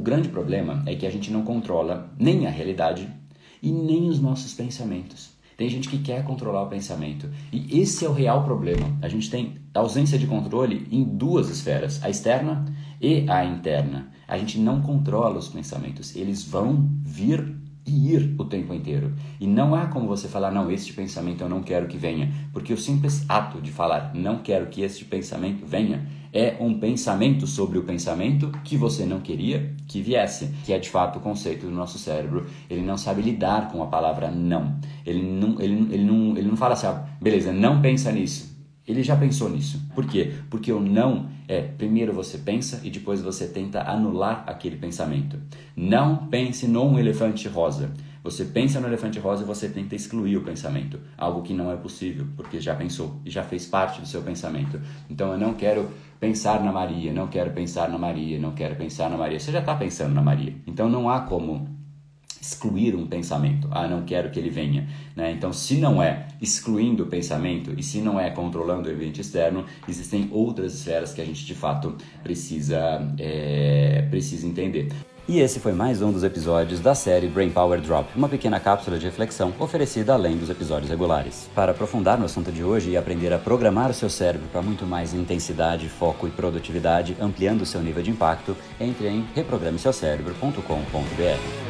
O grande problema é que a gente não controla nem a realidade e nem os nossos pensamentos. Tem gente que quer controlar o pensamento. E esse é o real problema. A gente tem ausência de controle em duas esferas, a externa e a interna. A gente não controla os pensamentos. Eles vão vir ir o tempo inteiro. E não há como você falar, não, este pensamento eu não quero que venha. Porque o simples ato de falar, não quero que este pensamento venha, é um pensamento sobre o pensamento que você não queria que viesse, que é de fato o conceito do nosso cérebro. Ele não sabe lidar com a palavra não. Ele não, ele, ele não, ele não fala assim, ah, beleza, não pensa nisso. Ele já pensou nisso. Por quê? Porque o não é primeiro você pensa e depois você tenta anular aquele pensamento. Não pense num elefante rosa. Você pensa no elefante rosa e você tenta excluir o pensamento, algo que não é possível, porque já pensou e já fez parte do seu pensamento. Então eu não quero pensar na Maria, não quero pensar na Maria, não quero pensar na Maria. Você já está pensando na Maria. Então não há como excluir um pensamento. Ah, não quero que ele venha. Né? Então, se não é excluindo o pensamento e se não é controlando o evento externo, existem outras esferas que a gente de fato precisa, é, precisa entender. E esse foi mais um dos episódios da série Brain Power Drop, uma pequena cápsula de reflexão oferecida além dos episódios regulares. Para aprofundar no assunto de hoje e aprender a programar o seu cérebro para muito mais intensidade, foco e produtividade, ampliando o seu nível de impacto, entre em reprogrameseucerebro.com.br.